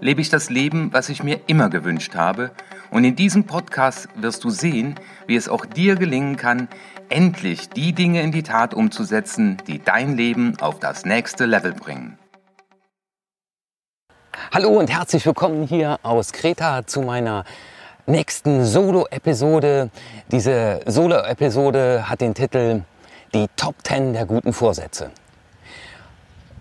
lebe ich das Leben, was ich mir immer gewünscht habe, und in diesem Podcast wirst du sehen, wie es auch dir gelingen kann, endlich die Dinge in die Tat umzusetzen, die dein Leben auf das nächste Level bringen. Hallo und herzlich willkommen hier aus Kreta zu meiner nächsten Solo-Episode. Diese Solo-Episode hat den Titel Die Top 10 der guten Vorsätze.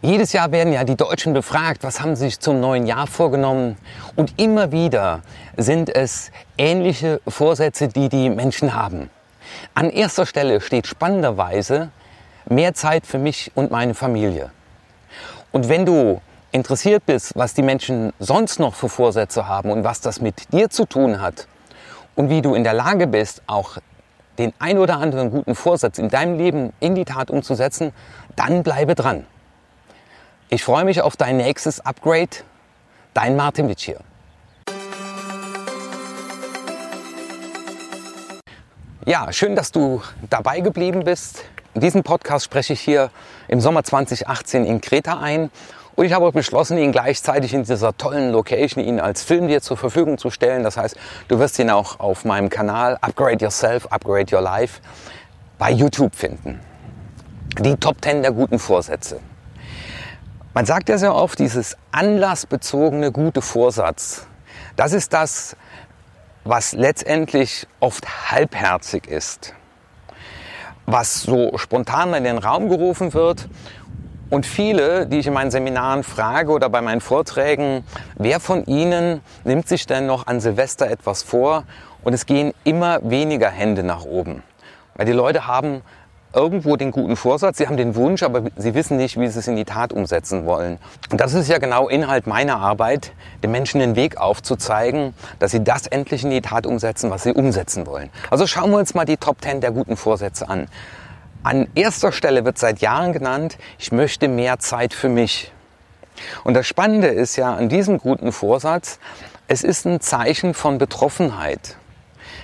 Jedes Jahr werden ja die Deutschen befragt, was haben sie sich zum neuen Jahr vorgenommen. Und immer wieder sind es ähnliche Vorsätze, die die Menschen haben. An erster Stelle steht spannenderweise mehr Zeit für mich und meine Familie. Und wenn du interessiert bist, was die Menschen sonst noch für Vorsätze haben und was das mit dir zu tun hat und wie du in der Lage bist, auch den ein oder anderen guten Vorsatz in deinem Leben in die Tat umzusetzen, dann bleibe dran. Ich freue mich auf dein nächstes Upgrade. Dein Martin Witsch hier. Ja, schön, dass du dabei geblieben bist. In diesem Podcast spreche ich hier im Sommer 2018 in Kreta ein. Und ich habe beschlossen, ihn gleichzeitig in dieser tollen Location ihn als Film dir zur Verfügung zu stellen. Das heißt, du wirst ihn auch auf meinem Kanal Upgrade Yourself, Upgrade Your Life bei YouTube finden. Die Top 10 der guten Vorsätze. Man sagt ja sehr oft, dieses anlassbezogene gute Vorsatz, das ist das, was letztendlich oft halbherzig ist, was so spontan in den Raum gerufen wird. Und viele, die ich in meinen Seminaren frage oder bei meinen Vorträgen, wer von ihnen nimmt sich denn noch an Silvester etwas vor? Und es gehen immer weniger Hände nach oben. Weil die Leute haben irgendwo den guten Vorsatz, sie haben den Wunsch, aber sie wissen nicht, wie sie es in die Tat umsetzen wollen. Und das ist ja genau Inhalt meiner Arbeit, den Menschen den Weg aufzuzeigen, dass sie das endlich in die Tat umsetzen, was sie umsetzen wollen. Also schauen wir uns mal die Top 10 der guten Vorsätze an. An erster Stelle wird seit Jahren genannt, ich möchte mehr Zeit für mich. Und das Spannende ist ja an diesem guten Vorsatz, es ist ein Zeichen von Betroffenheit.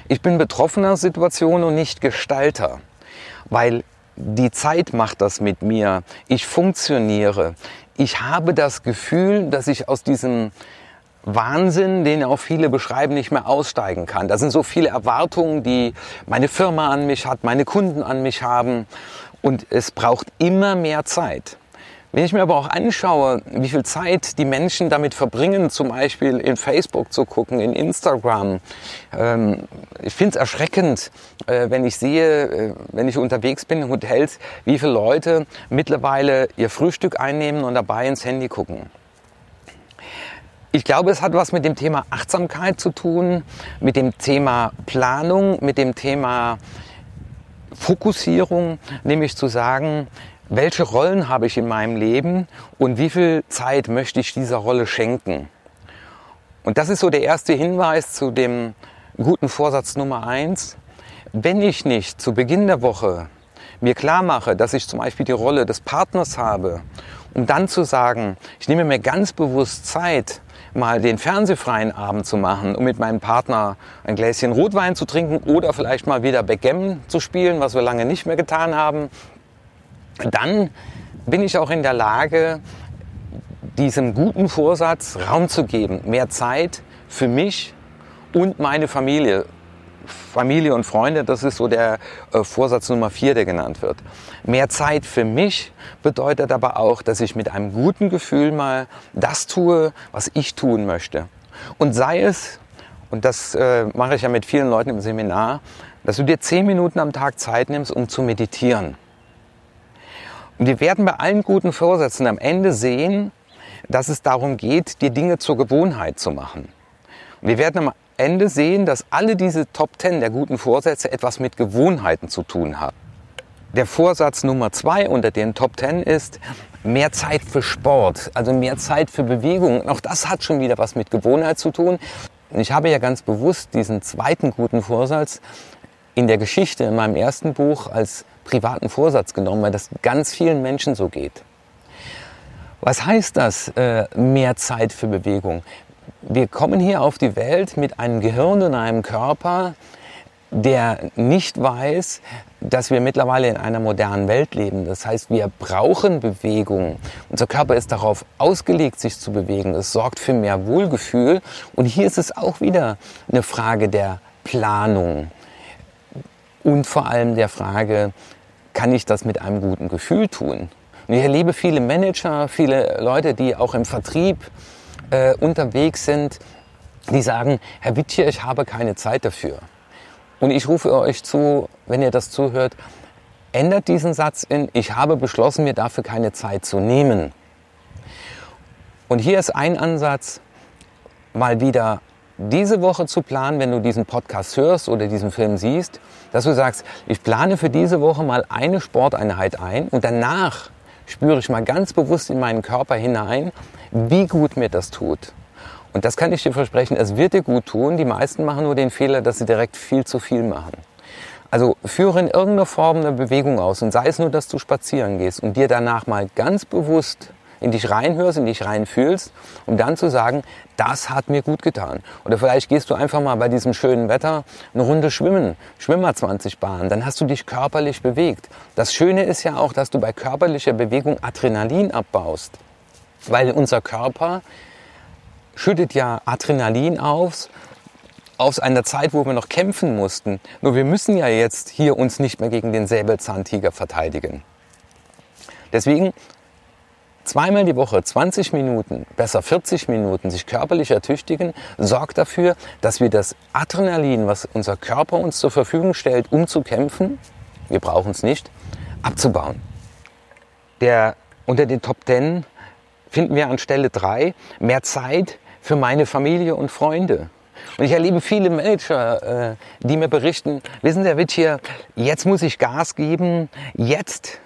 Ich bin betroffener Situation und nicht Gestalter weil die Zeit macht das mit mir. Ich funktioniere. Ich habe das Gefühl, dass ich aus diesem Wahnsinn, den auch viele beschreiben, nicht mehr aussteigen kann. Da sind so viele Erwartungen, die meine Firma an mich hat, meine Kunden an mich haben. Und es braucht immer mehr Zeit. Wenn ich mir aber auch anschaue, wie viel Zeit die Menschen damit verbringen, zum Beispiel in Facebook zu gucken, in Instagram, ähm, ich finde es erschreckend, äh, wenn ich sehe, äh, wenn ich unterwegs bin in Hotels, wie viele Leute mittlerweile ihr Frühstück einnehmen und dabei ins Handy gucken. Ich glaube, es hat was mit dem Thema Achtsamkeit zu tun, mit dem Thema Planung, mit dem Thema Fokussierung, nämlich zu sagen, welche Rollen habe ich in meinem Leben und wie viel Zeit möchte ich dieser Rolle schenken. Und das ist so der erste Hinweis zu dem guten Vorsatz Nummer eins. Wenn ich nicht zu Beginn der Woche mir klar mache, dass ich zum Beispiel die Rolle des Partners habe, um dann zu sagen, ich nehme mir ganz bewusst Zeit, mal den fernsehfreien Abend zu machen, um mit meinem Partner ein Gläschen Rotwein zu trinken oder vielleicht mal wieder Backgammon zu spielen, was wir lange nicht mehr getan haben, dann bin ich auch in der Lage, diesem guten Vorsatz Raum zu geben, mehr Zeit für mich und meine Familie. Familie und Freunde, das ist so der äh, Vorsatz Nummer vier, der genannt wird. Mehr Zeit für mich bedeutet aber auch, dass ich mit einem guten Gefühl mal das tue, was ich tun möchte. Und sei es, und das äh, mache ich ja mit vielen Leuten im Seminar, dass du dir zehn Minuten am Tag Zeit nimmst, um zu meditieren. Wir werden bei allen guten Vorsätzen am Ende sehen, dass es darum geht, die Dinge zur Gewohnheit zu machen. Wir werden am Ende sehen, dass alle diese Top 10 der guten Vorsätze etwas mit Gewohnheiten zu tun haben. Der Vorsatz Nummer zwei unter den Top 10 ist, mehr Zeit für Sport, also mehr Zeit für Bewegung. Auch das hat schon wieder was mit Gewohnheit zu tun. Ich habe ja ganz bewusst diesen zweiten guten Vorsatz in der Geschichte in meinem ersten Buch als privaten Vorsatz genommen, weil das ganz vielen Menschen so geht. Was heißt das, äh, mehr Zeit für Bewegung? Wir kommen hier auf die Welt mit einem Gehirn und einem Körper, der nicht weiß, dass wir mittlerweile in einer modernen Welt leben. Das heißt, wir brauchen Bewegung. Unser Körper ist darauf ausgelegt, sich zu bewegen. Es sorgt für mehr Wohlgefühl. Und hier ist es auch wieder eine Frage der Planung und vor allem der Frage, kann ich das mit einem guten Gefühl tun? Und ich erlebe viele Manager, viele Leute, die auch im Vertrieb äh, unterwegs sind, die sagen, Herr Wittje, ich habe keine Zeit dafür. Und ich rufe euch zu, wenn ihr das zuhört, ändert diesen Satz in, ich habe beschlossen, mir dafür keine Zeit zu nehmen. Und hier ist ein Ansatz, mal wieder diese Woche zu planen, wenn du diesen Podcast hörst oder diesen Film siehst, dass du sagst, ich plane für diese Woche mal eine Sporteinheit ein und danach spüre ich mal ganz bewusst in meinen Körper hinein, wie gut mir das tut. Und das kann ich dir versprechen, es wird dir gut tun. Die meisten machen nur den Fehler, dass sie direkt viel zu viel machen. Also führe in irgendeiner Form eine Bewegung aus und sei es nur, dass du spazieren gehst und dir danach mal ganz bewusst in dich reinhörst, in dich reinfühlst, um dann zu sagen, das hat mir gut getan. Oder vielleicht gehst du einfach mal bei diesem schönen Wetter eine Runde schwimmen, Schwimmer 20 Bahnen, dann hast du dich körperlich bewegt. Das Schöne ist ja auch, dass du bei körperlicher Bewegung Adrenalin abbaust, weil unser Körper schüttet ja Adrenalin aus, aus einer Zeit, wo wir noch kämpfen mussten. Nur wir müssen ja jetzt hier uns nicht mehr gegen den Säbelzahntiger verteidigen. Deswegen zweimal die Woche 20 Minuten, besser 40 Minuten sich körperlich ertüchtigen, sorgt dafür, dass wir das Adrenalin, was unser Körper uns zur Verfügung stellt, um zu kämpfen, wir brauchen es nicht, abzubauen. Der unter den Top 10 finden wir an Stelle 3 mehr Zeit für meine Familie und Freunde. Und ich erlebe viele Manager, äh, die mir berichten, wissen Sie, Herr Witt hier, jetzt muss ich Gas geben, jetzt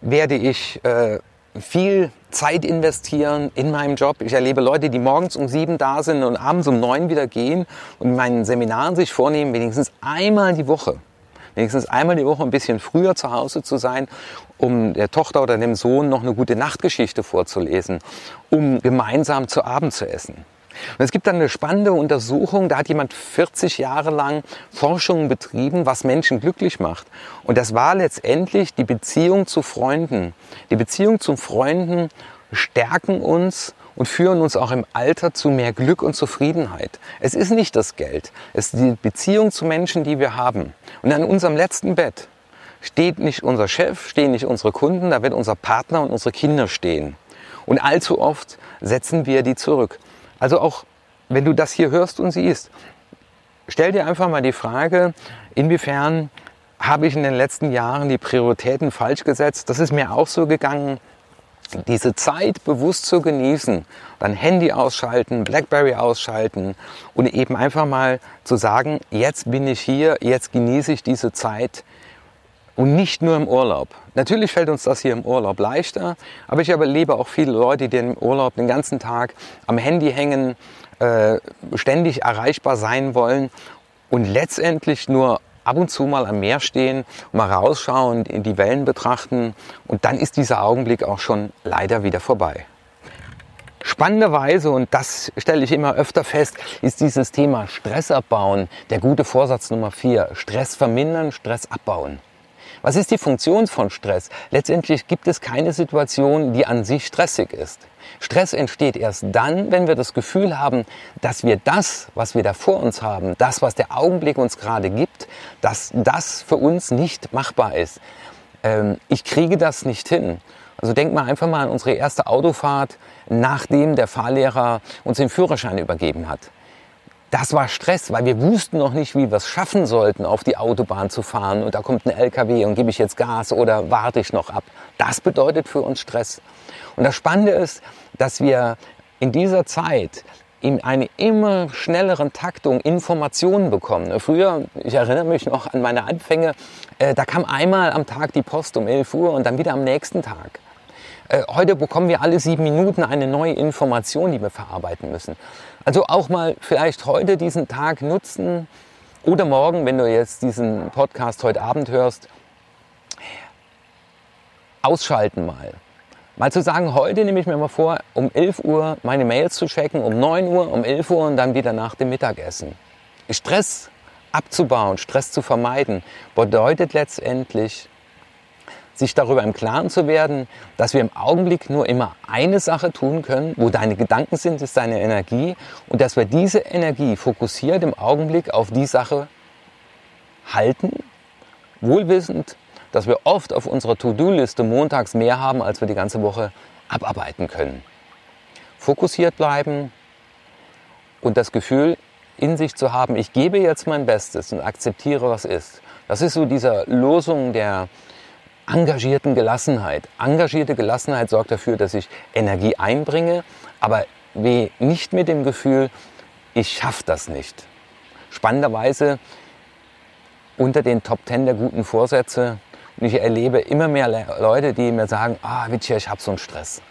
werde ich äh, viel Zeit investieren in meinem Job. Ich erlebe Leute, die morgens um sieben da sind und abends um neun wieder gehen und in meinen Seminaren sich vornehmen, wenigstens einmal die Woche, wenigstens einmal die Woche ein bisschen früher zu Hause zu sein, um der Tochter oder dem Sohn noch eine gute Nachtgeschichte vorzulesen, um gemeinsam zu Abend zu essen. Und es gibt dann eine spannende Untersuchung, da hat jemand 40 Jahre lang Forschungen betrieben, was Menschen glücklich macht. Und das war letztendlich die Beziehung zu Freunden. Die Beziehung zu Freunden stärken uns und führen uns auch im Alter zu mehr Glück und Zufriedenheit. Es ist nicht das Geld, es ist die Beziehung zu Menschen, die wir haben. Und an unserem letzten Bett steht nicht unser Chef, stehen nicht unsere Kunden, da wird unser Partner und unsere Kinder stehen. Und allzu oft setzen wir die zurück. Also auch wenn du das hier hörst und siehst, stell dir einfach mal die Frage, inwiefern habe ich in den letzten Jahren die Prioritäten falsch gesetzt? Das ist mir auch so gegangen. Diese Zeit bewusst zu genießen, dann Handy ausschalten, Blackberry ausschalten und eben einfach mal zu sagen, jetzt bin ich hier, jetzt genieße ich diese Zeit und nicht nur im Urlaub. Natürlich fällt uns das hier im Urlaub leichter, aber ich erlebe auch viele Leute, die im Urlaub den ganzen Tag am Handy hängen, äh, ständig erreichbar sein wollen und letztendlich nur ab und zu mal am Meer stehen, mal rausschauen, in die Wellen betrachten und dann ist dieser Augenblick auch schon leider wieder vorbei. Spannenderweise, und das stelle ich immer öfter fest, ist dieses Thema Stress abbauen der gute Vorsatz Nummer vier. Stress vermindern, Stress abbauen. Was ist die Funktion von Stress? Letztendlich gibt es keine Situation, die an sich stressig ist. Stress entsteht erst dann, wenn wir das Gefühl haben, dass wir das, was wir da vor uns haben, das, was der Augenblick uns gerade gibt, dass das für uns nicht machbar ist. Ähm, ich kriege das nicht hin. Also denk mal einfach mal an unsere erste Autofahrt, nachdem der Fahrlehrer uns den Führerschein übergeben hat. Das war Stress, weil wir wussten noch nicht, wie wir es schaffen sollten, auf die Autobahn zu fahren. Und da kommt ein LKW und gebe ich jetzt Gas oder warte ich noch ab. Das bedeutet für uns Stress. Und das Spannende ist, dass wir in dieser Zeit in eine immer schnelleren Taktung Informationen bekommen. Früher, ich erinnere mich noch an meine Anfänge, äh, da kam einmal am Tag die Post um 11 Uhr und dann wieder am nächsten Tag. Äh, heute bekommen wir alle sieben Minuten eine neue Information, die wir verarbeiten müssen. Also auch mal vielleicht heute diesen Tag nutzen oder morgen, wenn du jetzt diesen Podcast heute Abend hörst, ausschalten mal. Mal zu sagen, heute nehme ich mir mal vor, um 11 Uhr meine Mails zu checken, um 9 Uhr, um 11 Uhr und dann wieder nach dem Mittagessen. Stress abzubauen, Stress zu vermeiden, bedeutet letztendlich, sich darüber im Klaren zu werden, dass wir im Augenblick nur immer eine Sache tun können, wo deine Gedanken sind, ist deine Energie und dass wir diese Energie fokussiert im Augenblick auf die Sache halten, wohlwissend, dass wir oft auf unserer To-Do-Liste montags mehr haben, als wir die ganze Woche abarbeiten können. Fokussiert bleiben und das Gefühl in sich zu haben, ich gebe jetzt mein Bestes und akzeptiere, was ist. Das ist so dieser Losung der engagierten Gelassenheit. Engagierte Gelassenheit sorgt dafür, dass ich Energie einbringe, aber nicht mit dem Gefühl, ich schaffe das nicht. Spannenderweise unter den Top Ten der guten Vorsätze und ich erlebe immer mehr Leute, die mir sagen, ah, Witcher, ich habe so einen Stress.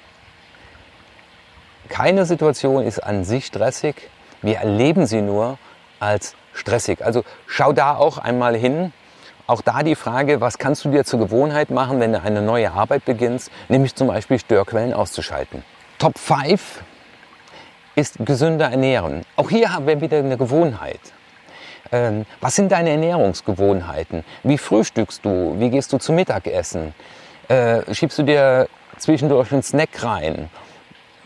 Keine Situation ist an sich stressig, wir erleben sie nur als stressig. Also schau da auch einmal hin, auch da die Frage, was kannst du dir zur Gewohnheit machen, wenn du eine neue Arbeit beginnst, nämlich zum Beispiel Störquellen auszuschalten. Top 5 ist gesünder ernähren. Auch hier haben wir wieder eine Gewohnheit. Ähm, was sind deine Ernährungsgewohnheiten? Wie frühstückst du? Wie gehst du zum Mittagessen? Äh, schiebst du dir zwischendurch einen Snack rein?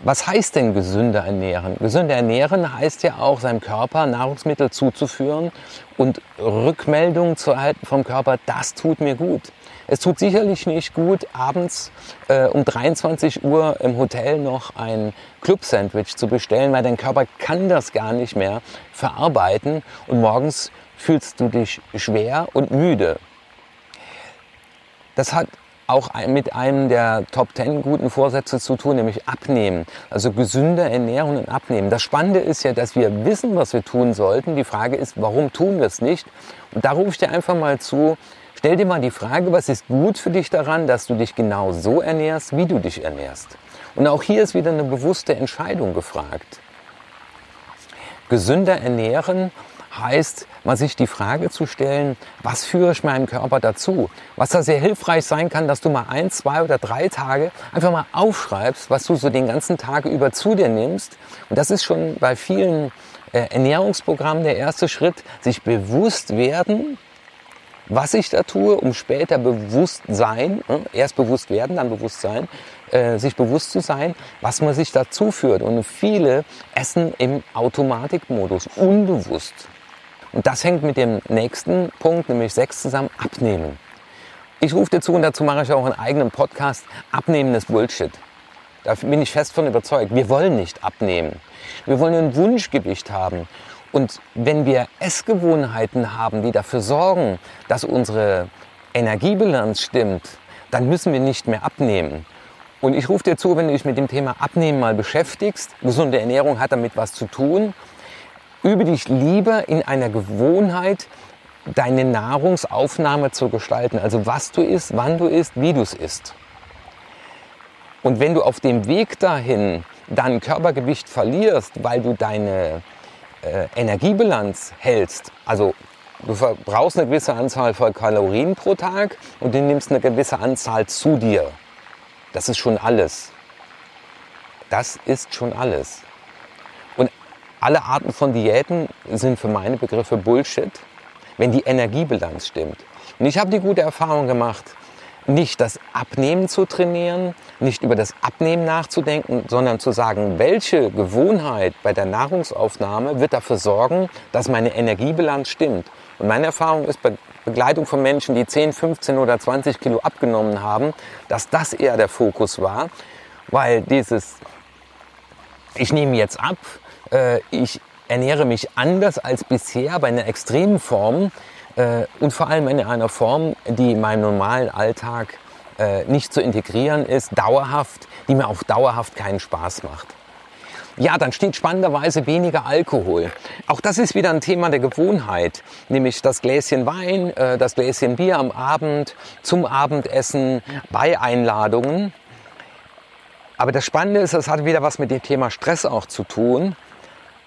Was heißt denn gesünder ernähren? Gesünder ernähren heißt ja auch, seinem Körper Nahrungsmittel zuzuführen und Rückmeldungen zu erhalten vom Körper, das tut mir gut. Es tut sicherlich nicht gut, abends äh, um 23 Uhr im Hotel noch ein Club-Sandwich zu bestellen, weil dein Körper kann das gar nicht mehr verarbeiten und morgens fühlst du dich schwer und müde. Das hat auch mit einem der Top 10 guten Vorsätze zu tun, nämlich abnehmen. Also gesünder Ernährung und abnehmen. Das Spannende ist ja, dass wir wissen, was wir tun sollten. Die Frage ist, warum tun wir es nicht? Und da rufe ich dir einfach mal zu, stell dir mal die Frage, was ist gut für dich daran, dass du dich genau so ernährst, wie du dich ernährst? Und auch hier ist wieder eine bewusste Entscheidung gefragt. Gesünder ernähren heißt, mal sich die Frage zu stellen, was führe ich meinem Körper dazu? Was da sehr hilfreich sein kann, dass du mal ein, zwei oder drei Tage einfach mal aufschreibst, was du so den ganzen Tag über zu dir nimmst. Und das ist schon bei vielen äh, Ernährungsprogrammen der erste Schritt, sich bewusst werden, was ich da tue, um später bewusst sein, äh, erst bewusst werden, dann bewusst sein, äh, sich bewusst zu sein, was man sich dazu führt. Und viele essen im Automatikmodus, unbewusst. Und das hängt mit dem nächsten Punkt, nämlich sechs zusammen, abnehmen. Ich rufe dir zu und dazu mache ich auch einen eigenen Podcast, Abnehmen ist Bullshit. Da bin ich fest von überzeugt. Wir wollen nicht abnehmen. Wir wollen ein Wunschgewicht haben. Und wenn wir Essgewohnheiten haben, die dafür sorgen, dass unsere Energiebilanz stimmt, dann müssen wir nicht mehr abnehmen. Und ich rufe dir zu, wenn du dich mit dem Thema Abnehmen mal beschäftigst, gesunde Ernährung hat damit was zu tun, übe dich lieber in einer Gewohnheit, deine Nahrungsaufnahme zu gestalten. Also was du isst, wann du isst, wie du es isst. Und wenn du auf dem Weg dahin dann Körpergewicht verlierst, weil du deine äh, Energiebilanz hältst, also du verbrauchst eine gewisse Anzahl von Kalorien pro Tag und du nimmst eine gewisse Anzahl zu dir. Das ist schon alles. Das ist schon alles alle Arten von Diäten sind für meine Begriffe Bullshit, wenn die Energiebilanz stimmt. Und ich habe die gute Erfahrung gemacht, nicht das Abnehmen zu trainieren, nicht über das Abnehmen nachzudenken, sondern zu sagen, welche Gewohnheit bei der Nahrungsaufnahme wird dafür sorgen, dass meine Energiebilanz stimmt. Und meine Erfahrung ist bei Begleitung von Menschen, die 10, 15 oder 20 Kilo abgenommen haben, dass das eher der Fokus war, weil dieses, ich nehme jetzt ab, äh, ich ernähre mich anders als bisher bei einer extremen Form äh, und vor allem in einer Form, die in meinem normalen Alltag äh, nicht zu integrieren ist, dauerhaft, die mir auch dauerhaft keinen Spaß macht. Ja, dann steht spannenderweise weniger Alkohol. Auch das ist wieder ein Thema der Gewohnheit, nämlich das Gläschen Wein, äh, das Gläschen Bier am Abend, zum Abendessen, bei Einladungen. Aber das Spannende ist, es hat wieder was mit dem Thema Stress auch zu tun,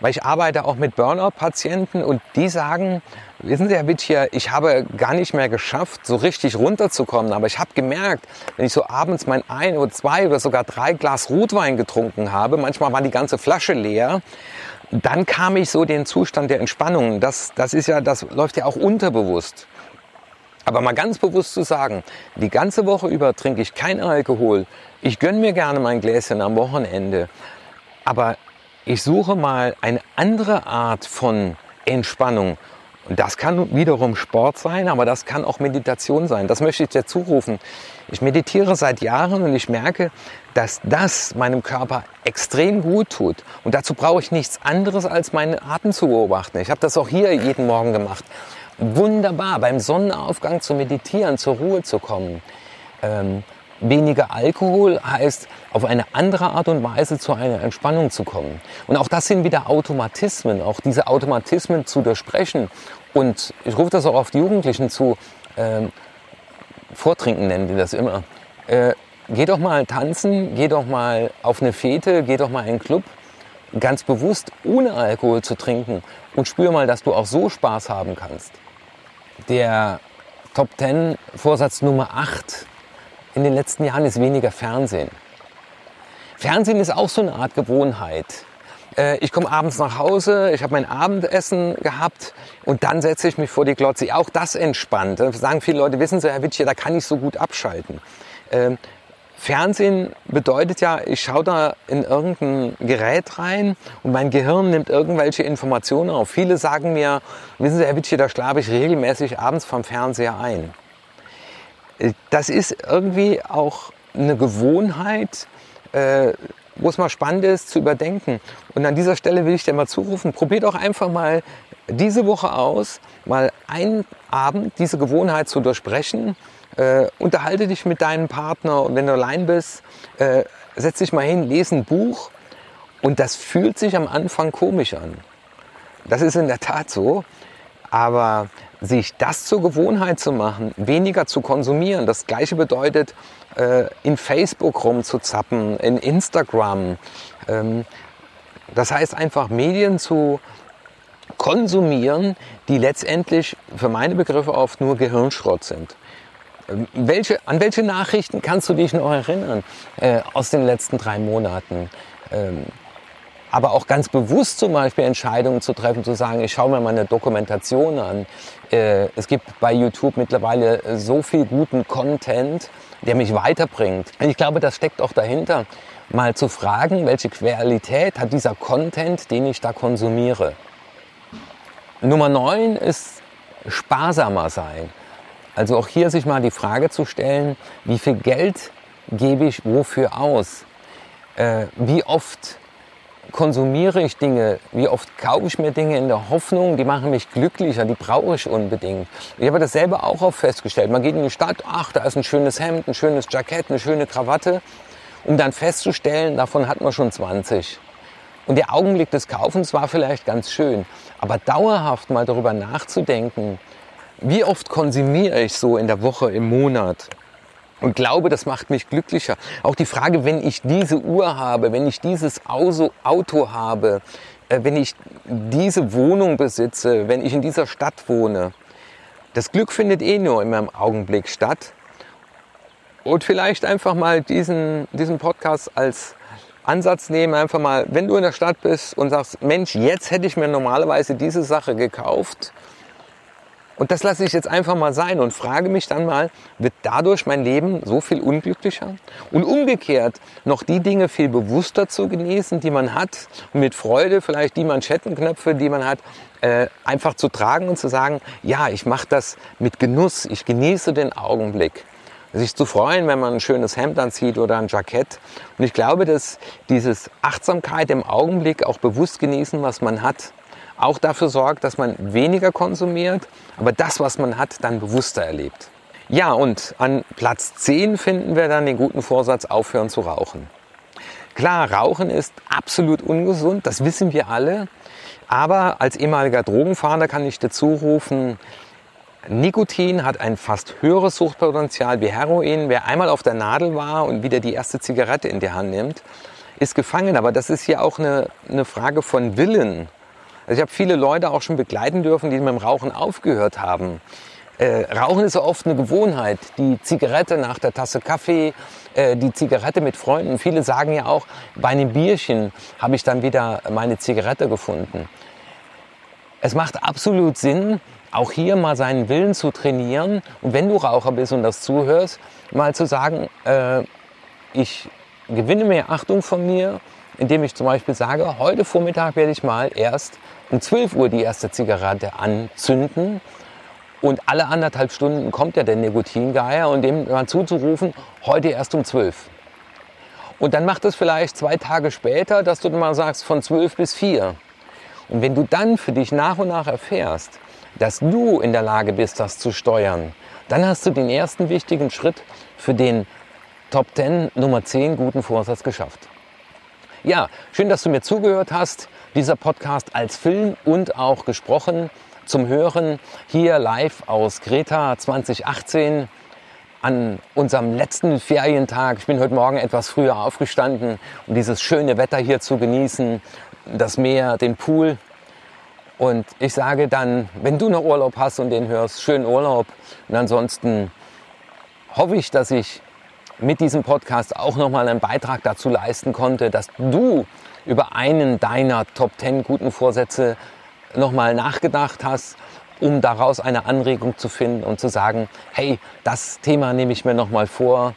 weil ich arbeite auch mit Burnout-Patienten und die sagen, wissen Sie, Herr Wittcher, ich habe gar nicht mehr geschafft, so richtig runterzukommen, aber ich habe gemerkt, wenn ich so abends mein ein oder zwei oder sogar drei Glas Rotwein getrunken habe, manchmal war die ganze Flasche leer, dann kam ich so den Zustand der Entspannung. Das, das ist ja, das läuft ja auch unterbewusst. Aber mal ganz bewusst zu sagen, die ganze Woche über trinke ich kein Alkohol. Ich gönne mir gerne mein Gläschen am Wochenende. Aber ich suche mal eine andere Art von Entspannung. Und das kann wiederum Sport sein, aber das kann auch Meditation sein. Das möchte ich dir zurufen. Ich meditiere seit Jahren und ich merke, dass das meinem Körper extrem gut tut. Und dazu brauche ich nichts anderes, als meinen Atem zu beobachten. Ich habe das auch hier jeden Morgen gemacht wunderbar, beim Sonnenaufgang zu meditieren, zur Ruhe zu kommen. Ähm, weniger Alkohol heißt, auf eine andere Art und Weise zu einer Entspannung zu kommen. Und auch das sind wieder Automatismen, auch diese Automatismen zu durchbrechen. Und ich rufe das auch auf die Jugendlichen zu, ähm, Vortrinken nennen die das immer. Äh, geh doch mal tanzen, geh doch mal auf eine Fete, geh doch mal in einen Club, ganz bewusst ohne Alkohol zu trinken und spür mal, dass du auch so Spaß haben kannst der Top 10 Vorsatz Nummer 8 in den letzten Jahren ist weniger Fernsehen. Fernsehen ist auch so eine Art Gewohnheit. Äh, ich komme abends nach Hause, ich habe mein Abendessen gehabt und dann setze ich mich vor die Glotze. Auch das entspannt. Da sagen viele Leute, wissen Sie, Herr Witsch, da kann ich so gut abschalten. Ähm, Fernsehen bedeutet ja, ich schaue da in irgendein Gerät rein und mein Gehirn nimmt irgendwelche Informationen auf. Viele sagen mir, wissen Sie, Herr Witschi, da schlafe ich regelmäßig abends vom Fernseher ein. Das ist irgendwie auch eine Gewohnheit, äh, wo es mal spannend ist zu überdenken. Und an dieser Stelle will ich dir mal zurufen, probier doch einfach mal diese Woche aus, mal einen Abend diese Gewohnheit zu durchbrechen äh, unterhalte dich mit deinem Partner wenn du allein bist, äh, setz dich mal hin, lese ein Buch und das fühlt sich am Anfang komisch an. Das ist in der Tat so, aber sich das zur Gewohnheit zu machen, weniger zu konsumieren, das gleiche bedeutet, äh, in Facebook rumzuzappen, in Instagram. Ähm, das heißt einfach Medien zu konsumieren, die letztendlich für meine Begriffe oft nur Gehirnschrott sind. Ähm, welche, an welche Nachrichten kannst du dich noch erinnern äh, aus den letzten drei Monaten? Aber auch ganz bewusst zum Beispiel Entscheidungen zu treffen, zu sagen, ich schaue mir mal eine Dokumentation an. Äh, es gibt bei YouTube mittlerweile so viel guten Content, der mich weiterbringt. Und ich glaube, das steckt auch dahinter, mal zu fragen, welche Qualität hat dieser Content, den ich da konsumiere. Nummer neun ist sparsamer sein. Also auch hier sich mal die Frage zu stellen, wie viel Geld gebe ich wofür aus? Äh, wie oft konsumiere ich Dinge? Wie oft kaufe ich mir Dinge in der Hoffnung, die machen mich glücklicher, die brauche ich unbedingt. Ich habe das selber auch oft festgestellt. Man geht in die Stadt, ach, da ist ein schönes Hemd, ein schönes Jackett, eine schöne Krawatte, um dann festzustellen, davon hat man schon 20. Und der Augenblick des Kaufens war vielleicht ganz schön. Aber dauerhaft mal darüber nachzudenken, wie oft konsumiere ich so in der Woche, im Monat? Und glaube, das macht mich glücklicher. Auch die Frage, wenn ich diese Uhr habe, wenn ich dieses Auto habe, äh, wenn ich diese Wohnung besitze, wenn ich in dieser Stadt wohne. Das Glück findet eh nur in meinem Augenblick statt. Und vielleicht einfach mal diesen, diesen Podcast als Ansatz nehmen, einfach mal, wenn du in der Stadt bist und sagst, Mensch, jetzt hätte ich mir normalerweise diese Sache gekauft und das lasse ich jetzt einfach mal sein und frage mich dann mal, wird dadurch mein Leben so viel unglücklicher? Und umgekehrt noch die Dinge viel bewusster zu genießen, die man hat und mit Freude vielleicht die Manschettenknöpfe, die man hat, äh, einfach zu tragen und zu sagen, ja, ich mache das mit Genuss, ich genieße den Augenblick. Sich zu freuen, wenn man ein schönes Hemd anzieht oder ein Jackett. Und ich glaube, dass dieses Achtsamkeit im Augenblick auch bewusst genießen, was man hat, auch dafür sorgt, dass man weniger konsumiert, aber das, was man hat, dann bewusster erlebt. Ja, und an Platz 10 finden wir dann den guten Vorsatz, aufhören zu rauchen. Klar, Rauchen ist absolut ungesund, das wissen wir alle. Aber als ehemaliger Drogenfahrer kann ich dazu rufen, Nikotin hat ein fast höheres Suchtpotenzial wie Heroin. Wer einmal auf der Nadel war und wieder die erste Zigarette in die Hand nimmt, ist gefangen. Aber das ist hier auch eine, eine Frage von Willen. Also ich habe viele Leute auch schon begleiten dürfen, die mit dem Rauchen aufgehört haben. Äh, Rauchen ist so oft eine Gewohnheit. Die Zigarette nach der Tasse Kaffee, äh, die Zigarette mit Freunden. Viele sagen ja auch, bei einem Bierchen habe ich dann wieder meine Zigarette gefunden. Es macht absolut Sinn, auch hier mal seinen Willen zu trainieren. Und wenn du Raucher bist und das zuhörst, mal zu sagen, äh, ich gewinne mehr Achtung von mir, indem ich zum Beispiel sage, heute Vormittag werde ich mal erst um 12 Uhr die erste Zigarette anzünden und alle anderthalb Stunden kommt ja der Nikotingeier und dem mal zuzurufen, heute erst um 12. Und dann macht es vielleicht zwei Tage später, dass du mal sagst, von 12 bis 4. Und wenn du dann für dich nach und nach erfährst, dass du in der Lage bist, das zu steuern, dann hast du den ersten wichtigen Schritt für den Top 10 Nummer 10 guten Vorsatz geschafft. Ja, schön, dass du mir zugehört hast. Dieser Podcast als Film und auch gesprochen zum Hören hier live aus Kreta 2018 an unserem letzten Ferientag. Ich bin heute Morgen etwas früher aufgestanden, um dieses schöne Wetter hier zu genießen, das Meer, den Pool. Und ich sage dann, wenn du noch Urlaub hast und den hörst, schönen Urlaub. Und ansonsten hoffe ich, dass ich mit diesem Podcast auch nochmal einen Beitrag dazu leisten konnte, dass du über einen deiner Top 10 guten Vorsätze nochmal nachgedacht hast, um daraus eine Anregung zu finden und zu sagen, hey, das Thema nehme ich mir nochmal vor.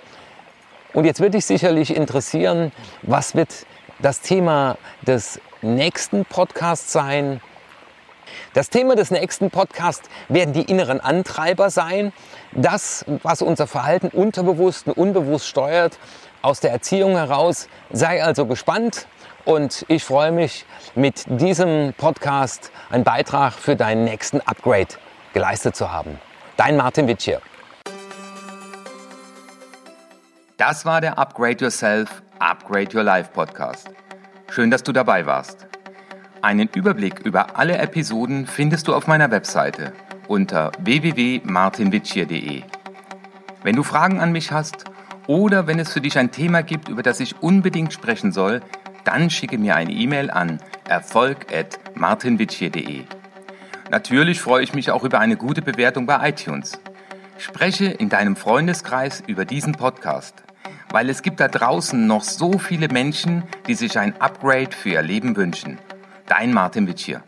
Und jetzt wird dich sicherlich interessieren, was wird das Thema des nächsten Podcasts sein? Das Thema des nächsten Podcasts werden die inneren Antreiber sein. Das, was unser Verhalten unterbewusst und unbewusst steuert, aus der Erziehung heraus. Sei also gespannt. Und ich freue mich, mit diesem Podcast einen Beitrag für deinen nächsten Upgrade geleistet zu haben. Dein Martin Witsch hier. Das war der Upgrade Yourself, Upgrade Your Life Podcast. Schön, dass du dabei warst. Einen Überblick über alle Episoden findest du auf meiner Webseite unter www.martinwitschier.de. Wenn du Fragen an mich hast oder wenn es für dich ein Thema gibt, über das ich unbedingt sprechen soll, dann schicke mir eine E-Mail an erfolg.martinwitschier.de. Natürlich freue ich mich auch über eine gute Bewertung bei iTunes. Spreche in deinem Freundeskreis über diesen Podcast, weil es gibt da draußen noch so viele Menschen, die sich ein Upgrade für ihr Leben wünschen. Dein Martin Witschier.